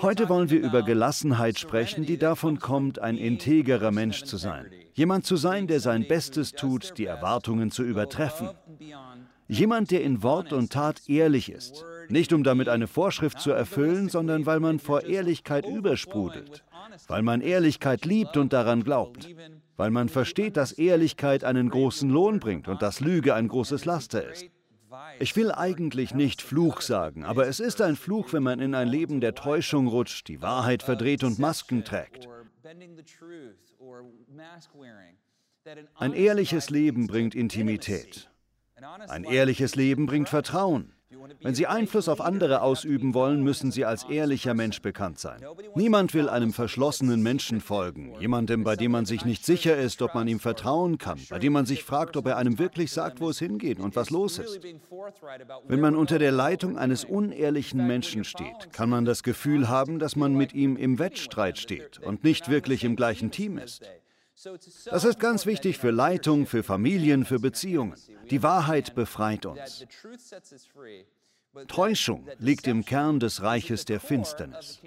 Heute wollen wir über Gelassenheit sprechen, die davon kommt, ein integerer Mensch zu sein. Jemand zu sein, der sein Bestes tut, die Erwartungen zu übertreffen. Jemand, der in Wort und Tat ehrlich ist. Nicht um damit eine Vorschrift zu erfüllen, sondern weil man vor Ehrlichkeit übersprudelt. Weil man Ehrlichkeit liebt und daran glaubt. Weil man versteht, dass Ehrlichkeit einen großen Lohn bringt und dass Lüge ein großes Laster ist. Ich will eigentlich nicht Fluch sagen, aber es ist ein Fluch, wenn man in ein Leben der Täuschung rutscht, die Wahrheit verdreht und Masken trägt. Ein ehrliches Leben bringt Intimität. Ein ehrliches Leben bringt Vertrauen. Wenn Sie Einfluss auf andere ausüben wollen, müssen Sie als ehrlicher Mensch bekannt sein. Niemand will einem verschlossenen Menschen folgen, jemandem, bei dem man sich nicht sicher ist, ob man ihm vertrauen kann, bei dem man sich fragt, ob er einem wirklich sagt, wo es hingeht und was los ist. Wenn man unter der Leitung eines unehrlichen Menschen steht, kann man das Gefühl haben, dass man mit ihm im Wettstreit steht und nicht wirklich im gleichen Team ist. Das ist ganz wichtig für Leitung, für Familien, für Beziehungen. Die Wahrheit befreit uns. Täuschung liegt im Kern des Reiches der Finsternis.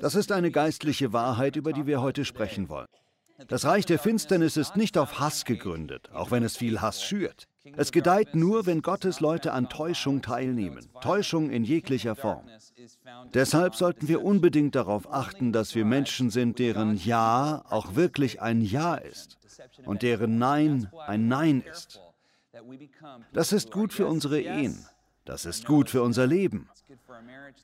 Das ist eine geistliche Wahrheit, über die wir heute sprechen wollen. Das Reich der Finsternis ist nicht auf Hass gegründet, auch wenn es viel Hass schürt. Es gedeiht nur, wenn Gottes Leute an Täuschung teilnehmen, Täuschung in jeglicher Form. Deshalb sollten wir unbedingt darauf achten, dass wir Menschen sind, deren Ja auch wirklich ein Ja ist und deren Nein ein Nein ist. Das ist gut für unsere Ehen. Das ist gut für unser Leben.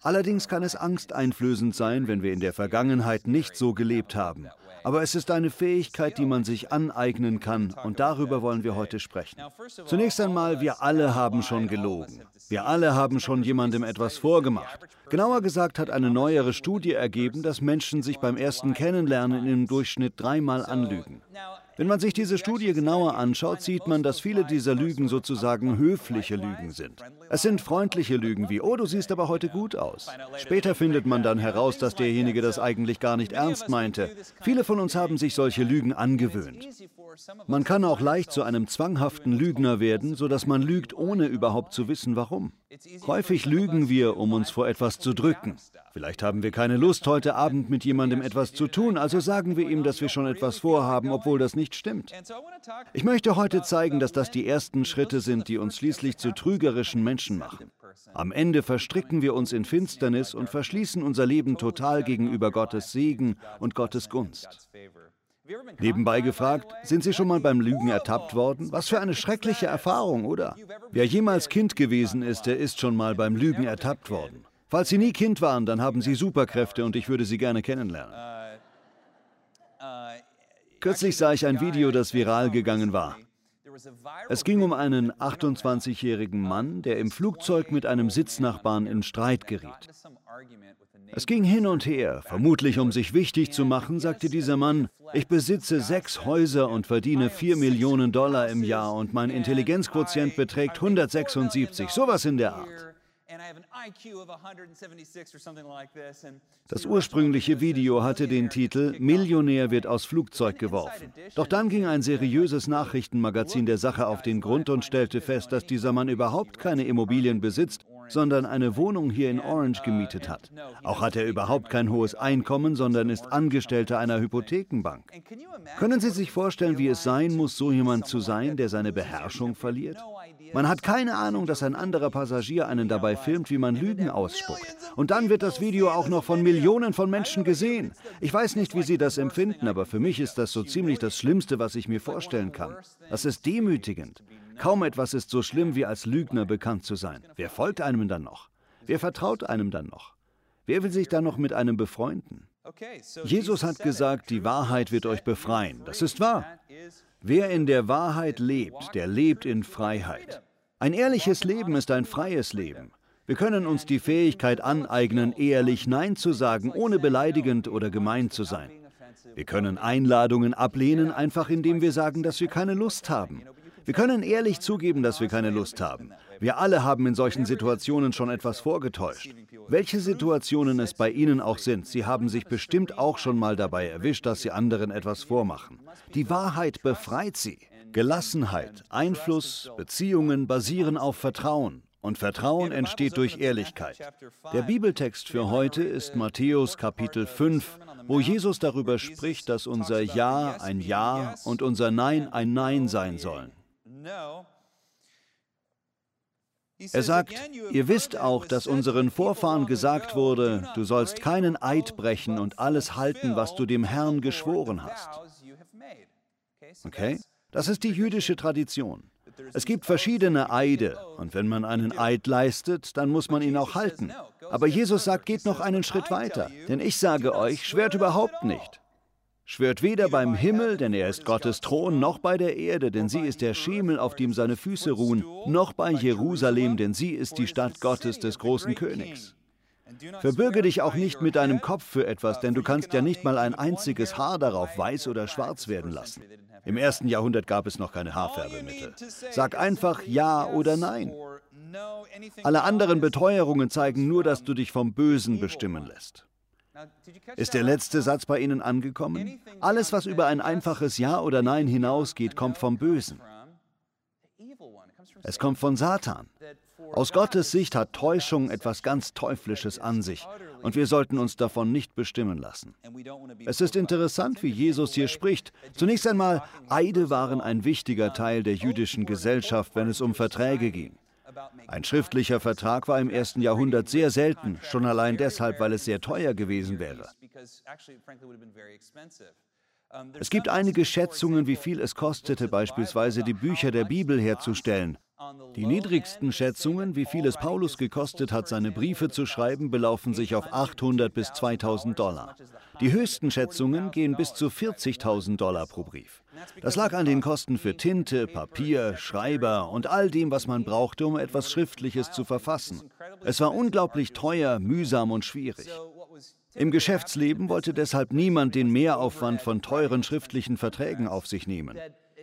Allerdings kann es angsteinflößend sein, wenn wir in der Vergangenheit nicht so gelebt haben. Aber es ist eine Fähigkeit, die man sich aneignen kann und darüber wollen wir heute sprechen. Zunächst einmal, wir alle haben schon gelogen. Wir alle haben schon jemandem etwas vorgemacht. Genauer gesagt hat eine neuere Studie ergeben, dass Menschen sich beim ersten Kennenlernen im Durchschnitt dreimal anlügen. Wenn man sich diese Studie genauer anschaut, sieht man, dass viele dieser Lügen sozusagen höfliche Lügen sind. Es sind freundliche Lügen wie, oh, du siehst aber heute gut aus. Später findet man dann heraus, dass derjenige das eigentlich gar nicht ernst meinte. Viele von uns haben sich solche Lügen angewöhnt. Man kann auch leicht zu einem zwanghaften Lügner werden, sodass man lügt, ohne überhaupt zu wissen, warum. Häufig lügen wir, um uns vor etwas zu drücken. Vielleicht haben wir keine Lust, heute Abend mit jemandem etwas zu tun, also sagen wir ihm, dass wir schon etwas vorhaben, obwohl das nicht stimmt. Ich möchte heute zeigen, dass das die ersten Schritte sind, die uns schließlich zu trügerischen Menschen machen. Am Ende verstricken wir uns in Finsternis und verschließen unser Leben total gegenüber Gottes Segen und Gottes Gunst. Nebenbei gefragt, sind Sie schon mal beim Lügen ertappt worden? Was für eine schreckliche Erfahrung, oder? Wer jemals Kind gewesen ist, der ist schon mal beim Lügen ertappt worden. Falls Sie nie Kind waren, dann haben Sie Superkräfte und ich würde Sie gerne kennenlernen. Kürzlich sah ich ein Video, das viral gegangen war. Es ging um einen 28-jährigen Mann, der im Flugzeug mit einem Sitznachbarn in Streit geriet. Es ging hin und her. Vermutlich um sich wichtig zu machen, sagte dieser Mann, ich besitze sechs Häuser und verdiene vier Millionen Dollar im Jahr und mein Intelligenzquotient beträgt 176, sowas in der Art. Das ursprüngliche Video hatte den Titel Millionär wird aus Flugzeug geworfen. Doch dann ging ein seriöses Nachrichtenmagazin der Sache auf den Grund und stellte fest, dass dieser Mann überhaupt keine Immobilien besitzt sondern eine Wohnung hier in Orange gemietet hat. Auch hat er überhaupt kein hohes Einkommen, sondern ist Angestellter einer Hypothekenbank. Können Sie sich vorstellen, wie es sein muss, so jemand zu sein, der seine Beherrschung verliert? Man hat keine Ahnung, dass ein anderer Passagier einen dabei filmt, wie man Lügen ausspuckt. Und dann wird das Video auch noch von Millionen von Menschen gesehen. Ich weiß nicht, wie Sie das empfinden, aber für mich ist das so ziemlich das Schlimmste, was ich mir vorstellen kann. Das ist demütigend. Kaum etwas ist so schlimm, wie als Lügner bekannt zu sein. Wer folgt einem dann noch? Wer vertraut einem dann noch? Wer will sich dann noch mit einem befreunden? Jesus hat gesagt, die Wahrheit wird euch befreien. Das ist wahr. Wer in der Wahrheit lebt, der lebt in Freiheit. Ein ehrliches Leben ist ein freies Leben. Wir können uns die Fähigkeit aneignen, ehrlich Nein zu sagen, ohne beleidigend oder gemein zu sein. Wir können Einladungen ablehnen, einfach indem wir sagen, dass wir keine Lust haben. Wir können ehrlich zugeben, dass wir keine Lust haben. Wir alle haben in solchen Situationen schon etwas vorgetäuscht. Welche Situationen es bei Ihnen auch sind, Sie haben sich bestimmt auch schon mal dabei erwischt, dass Sie anderen etwas vormachen. Die Wahrheit befreit Sie. Gelassenheit, Einfluss, Beziehungen basieren auf Vertrauen. Und Vertrauen entsteht durch Ehrlichkeit. Der Bibeltext für heute ist Matthäus Kapitel 5, wo Jesus darüber spricht, dass unser Ja ein Ja und unser Nein ein Nein sein sollen. Er sagt, ihr wisst auch, dass unseren Vorfahren gesagt wurde, du sollst keinen Eid brechen und alles halten, was du dem Herrn geschworen hast. Okay? Das ist die jüdische Tradition. Es gibt verschiedene Eide und wenn man einen Eid leistet, dann muss man ihn auch halten. Aber Jesus sagt, geht noch einen Schritt weiter, denn ich sage euch, schwört überhaupt nicht. Schwört weder beim Himmel, denn er ist Gottes Thron, noch bei der Erde, denn sie ist der Schemel, auf dem seine Füße ruhen, noch bei Jerusalem, denn sie ist die Stadt Gottes des großen Königs. Verbürge dich auch nicht mit deinem Kopf für etwas, denn du kannst ja nicht mal ein einziges Haar darauf weiß oder schwarz werden lassen. Im ersten Jahrhundert gab es noch keine Haarfärbemittel. Sag einfach Ja oder Nein. Alle anderen Beteuerungen zeigen nur, dass du dich vom Bösen bestimmen lässt. Ist der letzte Satz bei Ihnen angekommen? Alles, was über ein einfaches Ja oder Nein hinausgeht, kommt vom Bösen. Es kommt von Satan. Aus Gottes Sicht hat Täuschung etwas ganz Teuflisches an sich und wir sollten uns davon nicht bestimmen lassen. Es ist interessant, wie Jesus hier spricht. Zunächst einmal, Eide waren ein wichtiger Teil der jüdischen Gesellschaft, wenn es um Verträge ging. Ein schriftlicher Vertrag war im ersten Jahrhundert sehr selten, schon allein deshalb, weil es sehr teuer gewesen wäre. Es gibt einige Schätzungen, wie viel es kostete, beispielsweise die Bücher der Bibel herzustellen. Die niedrigsten Schätzungen, wie viel es Paulus gekostet hat, seine Briefe zu schreiben, belaufen sich auf 800 bis 2000 Dollar. Die höchsten Schätzungen gehen bis zu 40.000 Dollar pro Brief. Das lag an den Kosten für Tinte, Papier, Schreiber und all dem, was man brauchte, um etwas Schriftliches zu verfassen. Es war unglaublich teuer, mühsam und schwierig. Im Geschäftsleben wollte deshalb niemand den Mehraufwand von teuren schriftlichen Verträgen auf sich nehmen.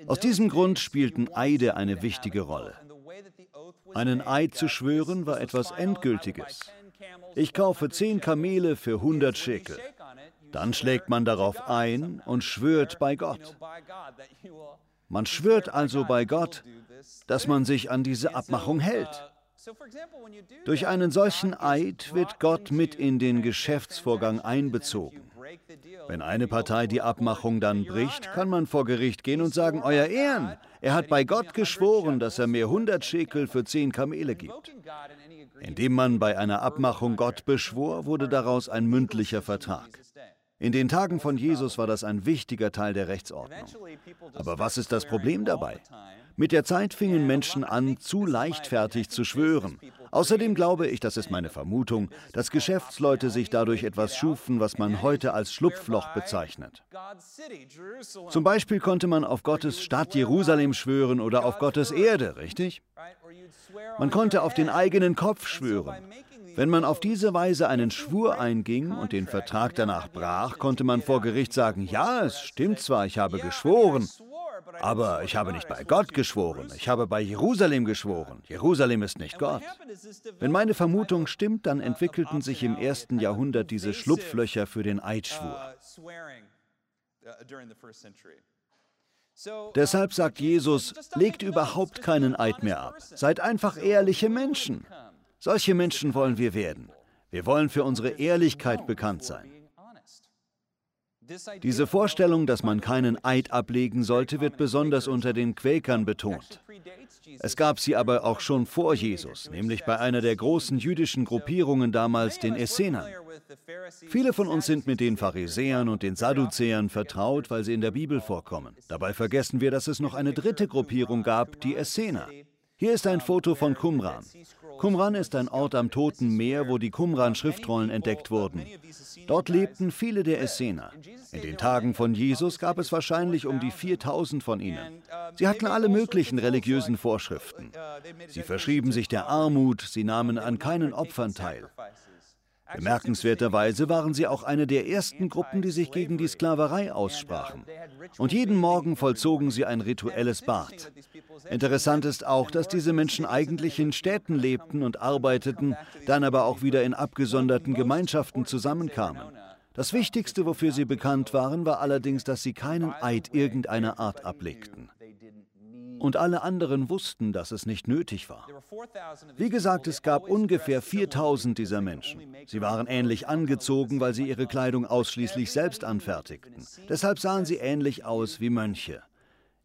Aus diesem Grund spielten Eide eine wichtige Rolle. Einen Eid zu schwören war etwas Endgültiges. Ich kaufe zehn Kamele für 100 Schekel. Dann schlägt man darauf ein und schwört bei Gott. Man schwört also bei Gott, dass man sich an diese Abmachung hält. Durch einen solchen Eid wird Gott mit in den Geschäftsvorgang einbezogen. Wenn eine Partei die Abmachung dann bricht, kann man vor Gericht gehen und sagen, Euer Ehren, er hat bei Gott geschworen, dass er mir 100 Schekel für 10 Kamele gibt. Indem man bei einer Abmachung Gott beschwor, wurde daraus ein mündlicher Vertrag. In den Tagen von Jesus war das ein wichtiger Teil der Rechtsordnung. Aber was ist das Problem dabei? Mit der Zeit fingen Menschen an, zu leichtfertig zu schwören. Außerdem glaube ich, das ist meine Vermutung, dass Geschäftsleute sich dadurch etwas schufen, was man heute als Schlupfloch bezeichnet. Zum Beispiel konnte man auf Gottes Stadt Jerusalem schwören oder auf Gottes Erde, richtig? Man konnte auf den eigenen Kopf schwören. Wenn man auf diese Weise einen Schwur einging und den Vertrag danach brach, konnte man vor Gericht sagen, ja, es stimmt zwar, ich habe geschworen, aber ich habe nicht bei Gott geschworen, ich habe bei Jerusalem geschworen. Jerusalem ist nicht Gott. Wenn meine Vermutung stimmt, dann entwickelten sich im ersten Jahrhundert diese Schlupflöcher für den Eidschwur. Deshalb sagt Jesus, legt überhaupt keinen Eid mehr ab. Seid einfach ehrliche Menschen. Solche Menschen wollen wir werden. Wir wollen für unsere Ehrlichkeit bekannt sein. Diese Vorstellung, dass man keinen Eid ablegen sollte, wird besonders unter den Quäkern betont. Es gab sie aber auch schon vor Jesus, nämlich bei einer der großen jüdischen Gruppierungen damals, den Essenern. Viele von uns sind mit den Pharisäern und den Sadduzäern vertraut, weil sie in der Bibel vorkommen. Dabei vergessen wir, dass es noch eine dritte Gruppierung gab, die Essener. Hier ist ein Foto von Qumran. Qumran ist ein Ort am Toten Meer, wo die Qumran-Schriftrollen entdeckt wurden. Dort lebten viele der Essener. In den Tagen von Jesus gab es wahrscheinlich um die 4000 von ihnen. Sie hatten alle möglichen religiösen Vorschriften. Sie verschrieben sich der Armut, sie nahmen an keinen Opfern teil. Bemerkenswerterweise waren sie auch eine der ersten Gruppen, die sich gegen die Sklaverei aussprachen. Und jeden Morgen vollzogen sie ein rituelles Bad. Interessant ist auch, dass diese Menschen eigentlich in Städten lebten und arbeiteten, dann aber auch wieder in abgesonderten Gemeinschaften zusammenkamen. Das Wichtigste, wofür sie bekannt waren, war allerdings, dass sie keinen Eid irgendeiner Art ablegten. Und alle anderen wussten, dass es nicht nötig war. Wie gesagt, es gab ungefähr 4000 dieser Menschen. Sie waren ähnlich angezogen, weil sie ihre Kleidung ausschließlich selbst anfertigten. Deshalb sahen sie ähnlich aus wie Mönche.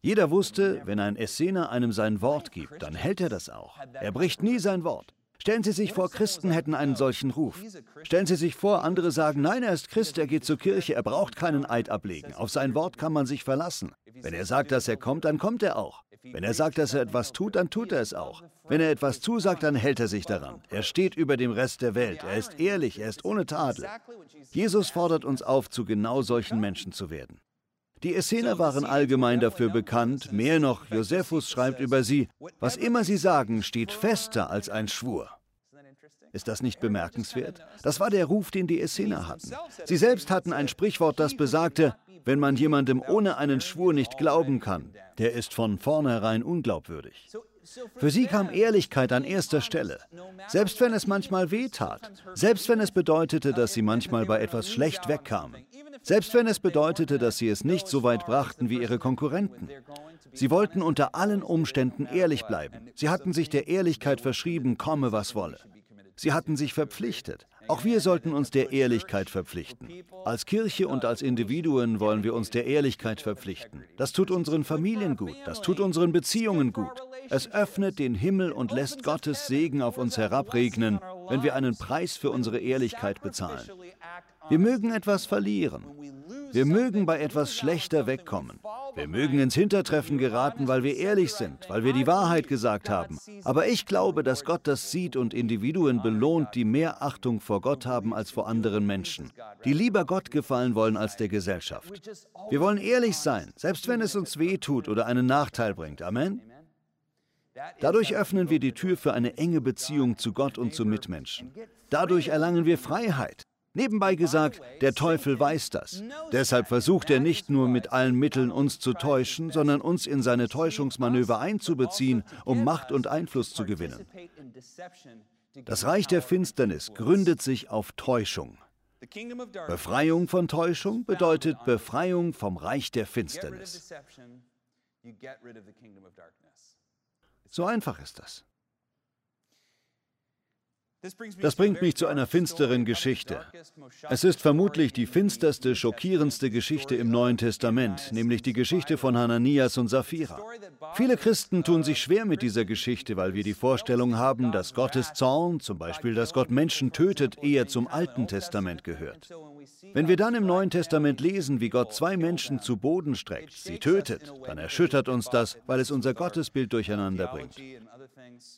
Jeder wusste, wenn ein Essener einem sein Wort gibt, dann hält er das auch. Er bricht nie sein Wort. Stellen Sie sich vor, Christen hätten einen solchen Ruf. Stellen Sie sich vor, andere sagen, nein, er ist Christ, er geht zur Kirche, er braucht keinen Eid ablegen. Auf sein Wort kann man sich verlassen. Wenn er sagt, dass er kommt, dann kommt er auch. Wenn er sagt, dass er etwas tut, dann tut er es auch. Wenn er etwas zusagt, dann hält er sich daran. Er steht über dem Rest der Welt. Er ist ehrlich, er ist ohne Tadel. Jesus fordert uns auf, zu genau solchen Menschen zu werden. Die Essener waren allgemein dafür bekannt, mehr noch, Josephus schreibt über sie, was immer sie sagen, steht fester als ein Schwur. Ist das nicht bemerkenswert? Das war der Ruf, den die Essener hatten. Sie selbst hatten ein Sprichwort, das besagte, wenn man jemandem ohne einen Schwur nicht glauben kann, der ist von vornherein unglaubwürdig. Für sie kam Ehrlichkeit an erster Stelle, selbst wenn es manchmal wehtat, selbst wenn es bedeutete, dass sie manchmal bei etwas schlecht wegkamen, selbst wenn es bedeutete, dass sie es nicht so weit brachten wie ihre Konkurrenten. Sie wollten unter allen Umständen ehrlich bleiben. Sie hatten sich der Ehrlichkeit verschrieben, komme was wolle. Sie hatten sich verpflichtet. Auch wir sollten uns der Ehrlichkeit verpflichten. Als Kirche und als Individuen wollen wir uns der Ehrlichkeit verpflichten. Das tut unseren Familien gut, das tut unseren Beziehungen gut. Es öffnet den Himmel und lässt Gottes Segen auf uns herabregnen, wenn wir einen Preis für unsere Ehrlichkeit bezahlen. Wir mögen etwas verlieren. Wir mögen bei etwas schlechter wegkommen. Wir mögen ins Hintertreffen geraten, weil wir ehrlich sind, weil wir die Wahrheit gesagt haben. Aber ich glaube, dass Gott das sieht und Individuen belohnt, die mehr Achtung vor Gott haben als vor anderen Menschen, die lieber Gott gefallen wollen als der Gesellschaft. Wir wollen ehrlich sein, selbst wenn es uns weh tut oder einen Nachteil bringt. Amen. Dadurch öffnen wir die Tür für eine enge Beziehung zu Gott und zu Mitmenschen. Dadurch erlangen wir Freiheit. Nebenbei gesagt, der Teufel weiß das. Deshalb versucht er nicht nur mit allen Mitteln uns zu täuschen, sondern uns in seine Täuschungsmanöver einzubeziehen, um Macht und Einfluss zu gewinnen. Das Reich der Finsternis gründet sich auf Täuschung. Befreiung von Täuschung bedeutet Befreiung vom Reich der Finsternis. So einfach ist das. Das bringt mich zu einer finsteren Geschichte. Es ist vermutlich die finsterste, schockierendste Geschichte im Neuen Testament, nämlich die Geschichte von Hananias und Sapphira. Viele Christen tun sich schwer mit dieser Geschichte, weil wir die Vorstellung haben, dass Gottes Zorn, zum Beispiel, dass Gott Menschen tötet, eher zum Alten Testament gehört. Wenn wir dann im Neuen Testament lesen, wie Gott zwei Menschen zu Boden streckt, sie tötet, dann erschüttert uns das, weil es unser Gottesbild durcheinander bringt.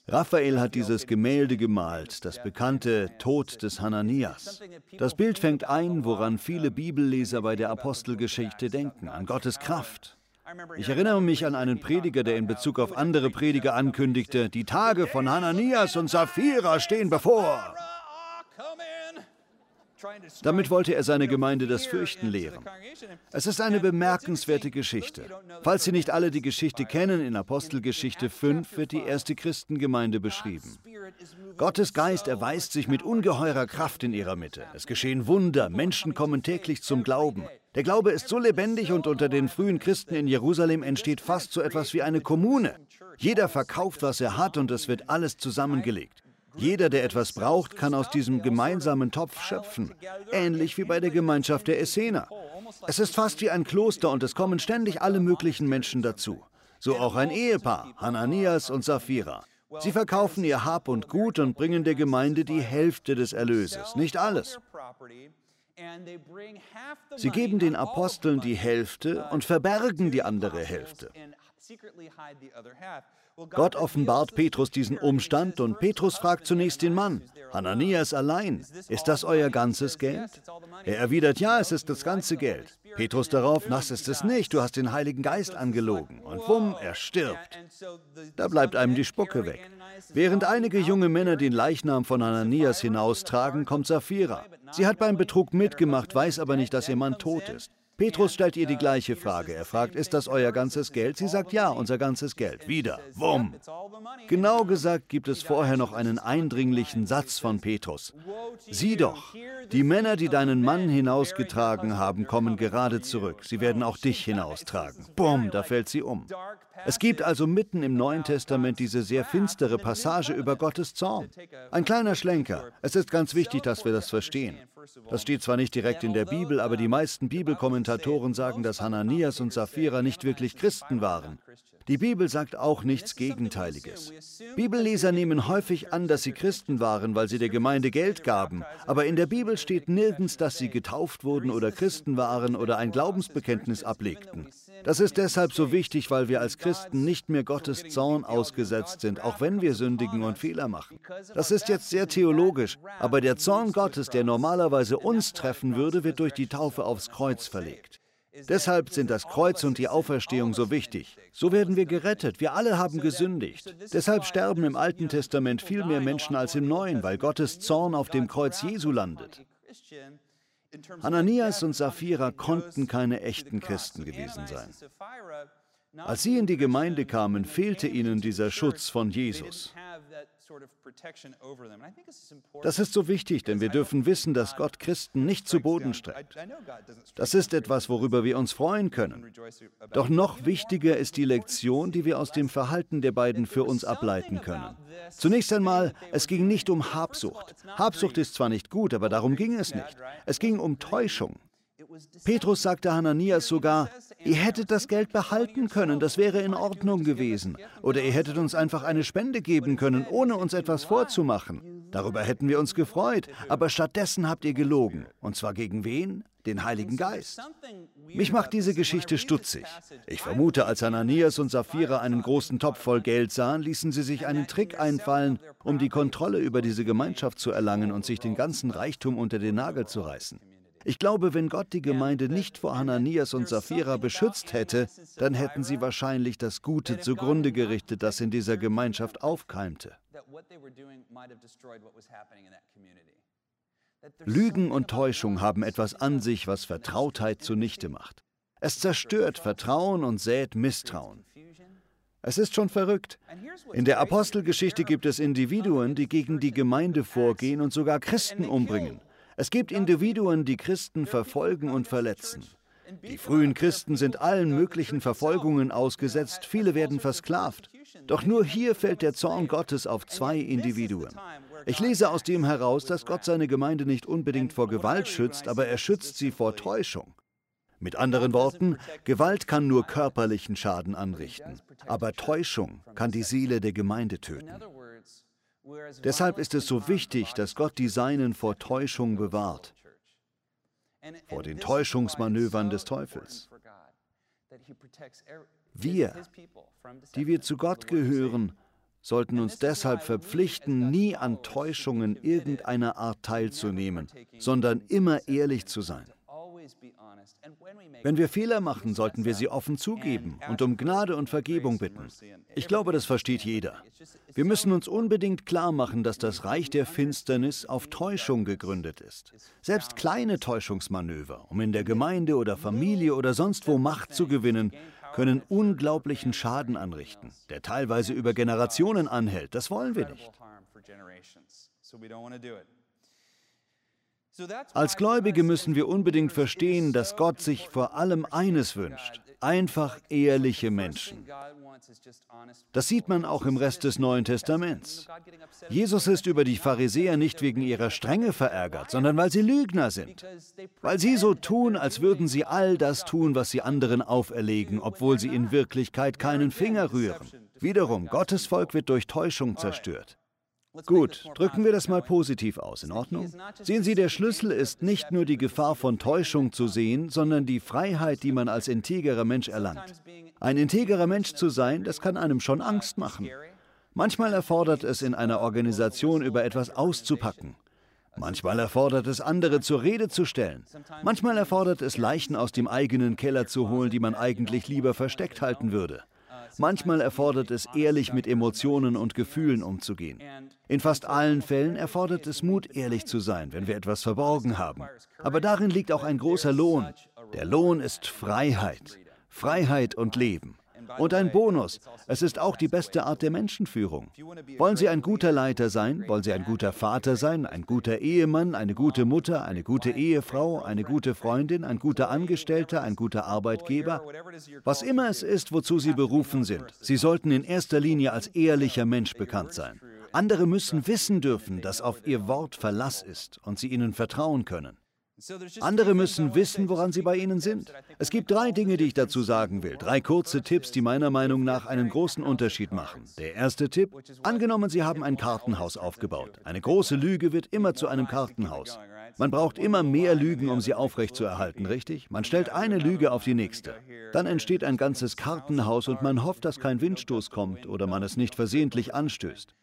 Raphael hat dieses Gemälde gemalt, das bekannte Tod des Hananias. Das Bild fängt ein, woran viele Bibelleser bei der Apostelgeschichte denken, an Gottes Kraft. Ich erinnere mich an einen Prediger, der in Bezug auf andere Prediger ankündigte, die Tage von Hananias und Sapphira stehen bevor. Damit wollte er seine Gemeinde das Fürchten lehren. Es ist eine bemerkenswerte Geschichte. Falls Sie nicht alle die Geschichte kennen, in Apostelgeschichte 5 wird die erste Christengemeinde beschrieben. Gottes Geist erweist sich mit ungeheurer Kraft in ihrer Mitte. Es geschehen Wunder, Menschen kommen täglich zum Glauben. Der Glaube ist so lebendig und unter den frühen Christen in Jerusalem entsteht fast so etwas wie eine Kommune. Jeder verkauft, was er hat und es wird alles zusammengelegt. Jeder, der etwas braucht, kann aus diesem gemeinsamen Topf schöpfen, ähnlich wie bei der Gemeinschaft der Essener. Es ist fast wie ein Kloster und es kommen ständig alle möglichen Menschen dazu. So auch ein Ehepaar, Hananias und Sapphira. Sie verkaufen ihr Hab und Gut und bringen der Gemeinde die Hälfte des Erlöses, nicht alles. Sie geben den Aposteln die Hälfte und verbergen die andere Hälfte. Gott offenbart Petrus diesen Umstand und Petrus fragt zunächst den Mann, Hananias allein, ist das euer ganzes Geld? Er erwidert, ja, es ist das ganze Geld. Petrus darauf, das ist es nicht, du hast den Heiligen Geist angelogen. Und wumm, er stirbt. Da bleibt einem die Spucke weg. Während einige junge Männer den Leichnam von Hananias hinaustragen, kommt Sapphira. Sie hat beim Betrug mitgemacht, weiß aber nicht, dass ihr Mann tot ist. Petrus stellt ihr die gleiche Frage. Er fragt, ist das euer ganzes Geld? Sie sagt, ja, unser ganzes Geld. Wieder. Wumm. Genau gesagt gibt es vorher noch einen eindringlichen Satz von Petrus. Sieh doch, die Männer, die deinen Mann hinausgetragen haben, kommen gerade zurück. Sie werden auch dich hinaustragen. Bumm, da fällt sie um. Es gibt also mitten im Neuen Testament diese sehr finstere Passage über Gottes Zorn. Ein kleiner Schlenker. Es ist ganz wichtig, dass wir das verstehen. Das steht zwar nicht direkt in der Bibel, aber die meisten Bibelkommentatoren sagen, dass Hananias und Sapphira nicht wirklich Christen waren. Die Bibel sagt auch nichts Gegenteiliges. Bibelleser nehmen häufig an, dass sie Christen waren, weil sie der Gemeinde Geld gaben, aber in der Bibel steht nirgends, dass sie getauft wurden oder Christen waren oder ein Glaubensbekenntnis ablegten. Das ist deshalb so wichtig, weil wir als Christen nicht mehr Gottes Zorn ausgesetzt sind, auch wenn wir sündigen und Fehler machen. Das ist jetzt sehr theologisch, aber der Zorn Gottes, der normalerweise uns treffen würde, wird durch die Taufe aufs Kreuz verlegt. Deshalb sind das Kreuz und die Auferstehung so wichtig. So werden wir gerettet. Wir alle haben gesündigt. Deshalb sterben im Alten Testament viel mehr Menschen als im Neuen, weil Gottes Zorn auf dem Kreuz Jesu landet. Hananias und Sapphira konnten keine echten Christen gewesen sein. Als sie in die Gemeinde kamen, fehlte ihnen dieser Schutz von Jesus. Das ist so wichtig, denn wir dürfen wissen, dass Gott Christen nicht zu Boden streckt. Das ist etwas, worüber wir uns freuen können. Doch noch wichtiger ist die Lektion, die wir aus dem Verhalten der beiden für uns ableiten können. Zunächst einmal, es ging nicht um Habsucht. Habsucht ist zwar nicht gut, aber darum ging es nicht. Es ging um Täuschung. Petrus sagte Hananias sogar, ihr hättet das Geld behalten können, das wäre in Ordnung gewesen. Oder ihr hättet uns einfach eine Spende geben können, ohne uns etwas vorzumachen. Darüber hätten wir uns gefreut, aber stattdessen habt ihr gelogen. Und zwar gegen wen? Den Heiligen Geist. Mich macht diese Geschichte stutzig. Ich vermute, als Hananias und Sapphira einen großen Topf voll Geld sahen, ließen sie sich einen Trick einfallen, um die Kontrolle über diese Gemeinschaft zu erlangen und sich den ganzen Reichtum unter den Nagel zu reißen. Ich glaube, wenn Gott die Gemeinde nicht vor Hananias und Sapphira beschützt hätte, dann hätten sie wahrscheinlich das Gute zugrunde gerichtet, das in dieser Gemeinschaft aufkeimte. Lügen und Täuschung haben etwas an sich, was Vertrautheit zunichte macht. Es zerstört Vertrauen und sät Misstrauen. Es ist schon verrückt. In der Apostelgeschichte gibt es Individuen, die gegen die Gemeinde vorgehen und sogar Christen umbringen. Es gibt Individuen, die Christen verfolgen und verletzen. Die frühen Christen sind allen möglichen Verfolgungen ausgesetzt, viele werden versklavt. Doch nur hier fällt der Zorn Gottes auf zwei Individuen. Ich lese aus dem heraus, dass Gott seine Gemeinde nicht unbedingt vor Gewalt schützt, aber er schützt sie vor Täuschung. Mit anderen Worten, Gewalt kann nur körperlichen Schaden anrichten, aber Täuschung kann die Seele der Gemeinde töten. Deshalb ist es so wichtig, dass Gott die Seinen vor Täuschung bewahrt, vor den Täuschungsmanövern des Teufels. Wir, die wir zu Gott gehören, sollten uns deshalb verpflichten, nie an Täuschungen irgendeiner Art teilzunehmen, sondern immer ehrlich zu sein. Wenn wir Fehler machen, sollten wir sie offen zugeben und um Gnade und Vergebung bitten. Ich glaube, das versteht jeder. Wir müssen uns unbedingt klar machen, dass das Reich der Finsternis auf Täuschung gegründet ist. Selbst kleine Täuschungsmanöver, um in der Gemeinde oder Familie oder sonst wo Macht zu gewinnen, können unglaublichen Schaden anrichten, der teilweise über Generationen anhält. Das wollen wir nicht. Als Gläubige müssen wir unbedingt verstehen, dass Gott sich vor allem eines wünscht, einfach ehrliche Menschen. Das sieht man auch im Rest des Neuen Testaments. Jesus ist über die Pharisäer nicht wegen ihrer Strenge verärgert, sondern weil sie Lügner sind. Weil sie so tun, als würden sie all das tun, was sie anderen auferlegen, obwohl sie in Wirklichkeit keinen Finger rühren. Wiederum, Gottes Volk wird durch Täuschung zerstört. Gut, drücken wir das mal positiv aus, in Ordnung? Sehen Sie, der Schlüssel ist nicht nur die Gefahr von Täuschung zu sehen, sondern die Freiheit, die man als integrer Mensch erlangt. Ein integrer Mensch zu sein, das kann einem schon Angst machen. Manchmal erfordert es in einer Organisation über etwas auszupacken. Manchmal erfordert es andere zur Rede zu stellen. Manchmal erfordert es Leichen aus dem eigenen Keller zu holen, die man eigentlich lieber versteckt halten würde. Manchmal erfordert es, ehrlich mit Emotionen und Gefühlen umzugehen. In fast allen Fällen erfordert es Mut, ehrlich zu sein, wenn wir etwas verborgen haben. Aber darin liegt auch ein großer Lohn. Der Lohn ist Freiheit. Freiheit und Leben. Und ein Bonus, es ist auch die beste Art der Menschenführung. Wollen Sie ein guter Leiter sein? Wollen Sie ein guter Vater sein? Ein guter Ehemann? Eine gute Mutter? Eine gute Ehefrau? Eine gute Freundin? Ein guter Angestellter? Ein guter Arbeitgeber? Was immer es ist, wozu Sie berufen sind, Sie sollten in erster Linie als ehrlicher Mensch bekannt sein. Andere müssen wissen dürfen, dass auf Ihr Wort Verlass ist und Sie ihnen vertrauen können. Andere müssen wissen, woran sie bei Ihnen sind. Es gibt drei Dinge, die ich dazu sagen will. Drei kurze Tipps, die meiner Meinung nach einen großen Unterschied machen. Der erste Tipp, angenommen, Sie haben ein Kartenhaus aufgebaut. Eine große Lüge wird immer zu einem Kartenhaus. Man braucht immer mehr Lügen, um sie aufrechtzuerhalten, richtig? Man stellt eine Lüge auf die nächste. Dann entsteht ein ganzes Kartenhaus und man hofft, dass kein Windstoß kommt oder man es nicht versehentlich anstößt.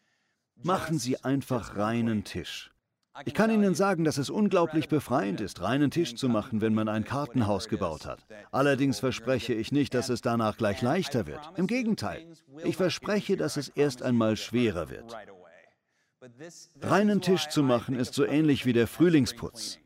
Machen Sie einfach reinen Tisch. Ich kann Ihnen sagen, dass es unglaublich befreiend ist, reinen Tisch zu machen, wenn man ein Kartenhaus gebaut hat. Allerdings verspreche ich nicht, dass es danach gleich leichter wird. Im Gegenteil, ich verspreche, dass es erst einmal schwerer wird. Reinen Tisch zu machen ist so ähnlich wie der Frühlingsputz.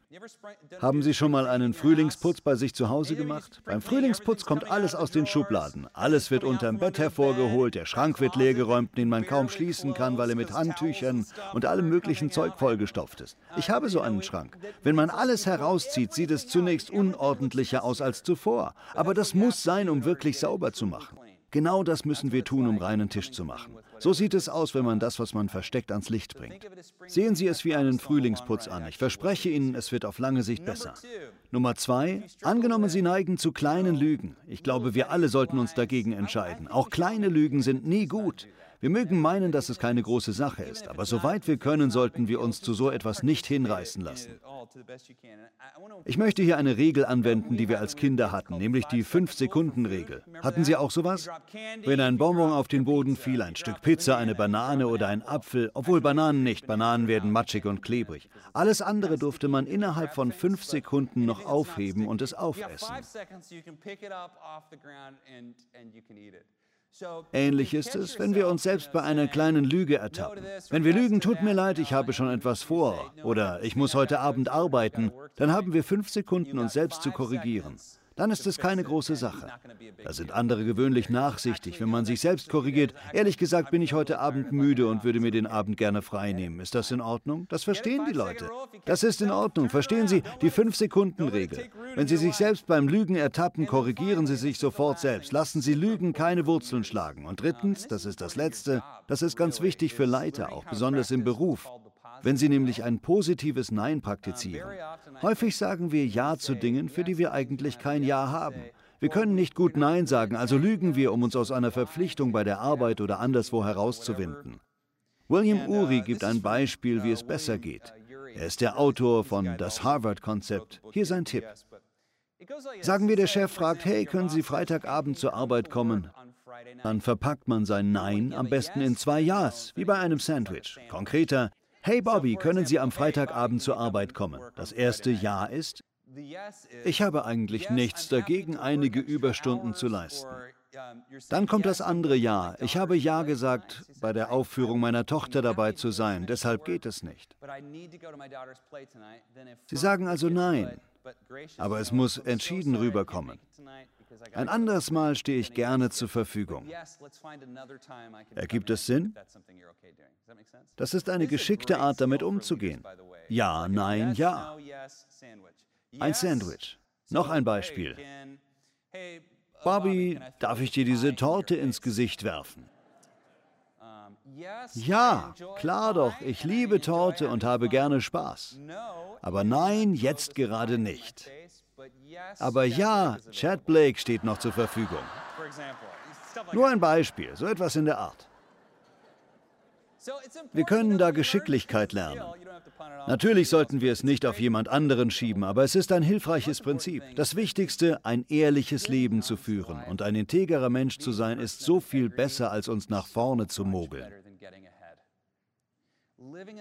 Haben Sie schon mal einen Frühlingsputz bei sich zu Hause gemacht? Beim Frühlingsputz kommt alles aus den Schubladen. Alles wird unterm Bett hervorgeholt, der Schrank wird leergeräumt, den man kaum schließen kann, weil er mit Handtüchern und allem möglichen Zeug vollgestopft ist. Ich habe so einen Schrank. Wenn man alles herauszieht, sieht es zunächst unordentlicher aus als zuvor. Aber das muss sein, um wirklich sauber zu machen. Genau das müssen wir tun, um reinen Tisch zu machen. So sieht es aus, wenn man das, was man versteckt, ans Licht bringt. Sehen Sie es wie einen Frühlingsputz an. Ich verspreche Ihnen, es wird auf lange Sicht besser. Nummer zwei, angenommen Sie neigen zu kleinen Lügen. Ich glaube, wir alle sollten uns dagegen entscheiden. Auch kleine Lügen sind nie gut. Wir mögen meinen, dass es keine große Sache ist, aber soweit wir können, sollten wir uns zu so etwas nicht hinreißen lassen. Ich möchte hier eine Regel anwenden, die wir als Kinder hatten, nämlich die 5-Sekunden-Regel. Hatten Sie auch sowas? Wenn ein Bonbon auf den Boden fiel, ein Stück Pizza, eine Banane oder ein Apfel, obwohl Bananen nicht, Bananen werden matschig und klebrig. Alles andere durfte man innerhalb von 5 Sekunden noch aufheben und es aufessen. Ähnlich ist es, wenn wir uns selbst bei einer kleinen Lüge ertappen. Wenn wir lügen, tut mir leid, ich habe schon etwas vor. Oder ich muss heute Abend arbeiten, dann haben wir fünf Sekunden, uns selbst zu korrigieren dann ist es keine große Sache. Da sind andere gewöhnlich nachsichtig, wenn man sich selbst korrigiert. Ehrlich gesagt bin ich heute Abend müde und würde mir den Abend gerne frei nehmen. Ist das in Ordnung? Das verstehen die Leute. Das ist in Ordnung. Verstehen Sie die Fünf-Sekunden-Regel? Wenn Sie sich selbst beim Lügen ertappen, korrigieren Sie sich sofort selbst. Lassen Sie Lügen keine Wurzeln schlagen. Und drittens, das ist das Letzte, das ist ganz wichtig für Leiter, auch besonders im Beruf wenn sie nämlich ein positives Nein praktizieren. Häufig sagen wir Ja zu Dingen, für die wir eigentlich kein Ja haben. Wir können nicht gut Nein sagen, also lügen wir, um uns aus einer Verpflichtung bei der Arbeit oder anderswo herauszuwinden. William Uri gibt ein Beispiel, wie es besser geht. Er ist der Autor von Das Harvard-Konzept. Hier sein Tipp. Sagen wir, der Chef fragt, hey, können Sie Freitagabend zur Arbeit kommen? Dann verpackt man sein Nein am besten in zwei Ja's, wie bei einem Sandwich. Konkreter, Hey Bobby, können Sie am Freitagabend zur Arbeit kommen? Das erste Ja ist, ich habe eigentlich nichts dagegen, einige Überstunden zu leisten. Dann kommt das andere Ja. Ich habe Ja gesagt, bei der Aufführung meiner Tochter dabei zu sein, deshalb geht es nicht. Sie sagen also Nein, aber es muss entschieden rüberkommen. Ein anderes Mal stehe ich gerne zur Verfügung. Ergibt es Sinn? Das ist eine geschickte Art, damit umzugehen. Ja, nein, ja. Ein Sandwich. Noch ein Beispiel. Bobby, darf ich dir diese Torte ins Gesicht werfen? Ja, klar doch, ich liebe Torte und habe gerne Spaß. Aber nein, jetzt gerade nicht. Aber ja, Chad Blake steht noch zur Verfügung. Nur ein Beispiel, so etwas in der Art. Wir können da Geschicklichkeit lernen. Natürlich sollten wir es nicht auf jemand anderen schieben, aber es ist ein hilfreiches Prinzip. Das Wichtigste, ein ehrliches Leben zu führen und ein integrer Mensch zu sein, ist so viel besser, als uns nach vorne zu mogeln.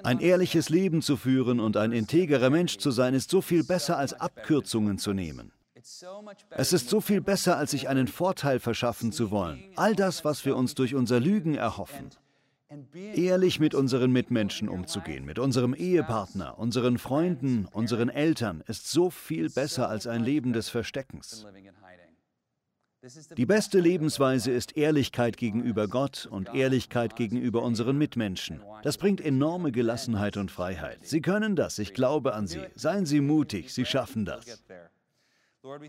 Ein ehrliches Leben zu führen und ein integrer Mensch zu sein, ist so viel besser, als Abkürzungen zu nehmen. Es ist so viel besser, als sich einen Vorteil verschaffen zu wollen. All das, was wir uns durch unser Lügen erhoffen. Ehrlich mit unseren Mitmenschen umzugehen, mit unserem Ehepartner, unseren Freunden, unseren Eltern, ist so viel besser als ein Leben des Versteckens. Die beste Lebensweise ist Ehrlichkeit gegenüber Gott und Ehrlichkeit gegenüber unseren Mitmenschen. Das bringt enorme Gelassenheit und Freiheit. Sie können das, ich glaube an Sie. Seien Sie mutig, Sie schaffen das.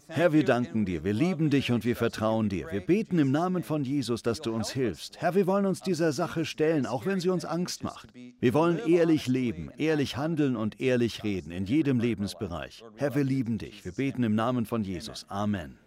Herr, wir danken dir, wir lieben dich und wir vertrauen dir. Wir beten im Namen von Jesus, dass du uns hilfst. Herr, wir wollen uns dieser Sache stellen, auch wenn sie uns Angst macht. Wir wollen ehrlich leben, ehrlich handeln und ehrlich reden in jedem Lebensbereich. Herr, wir lieben dich. Wir beten im Namen von Jesus. Amen.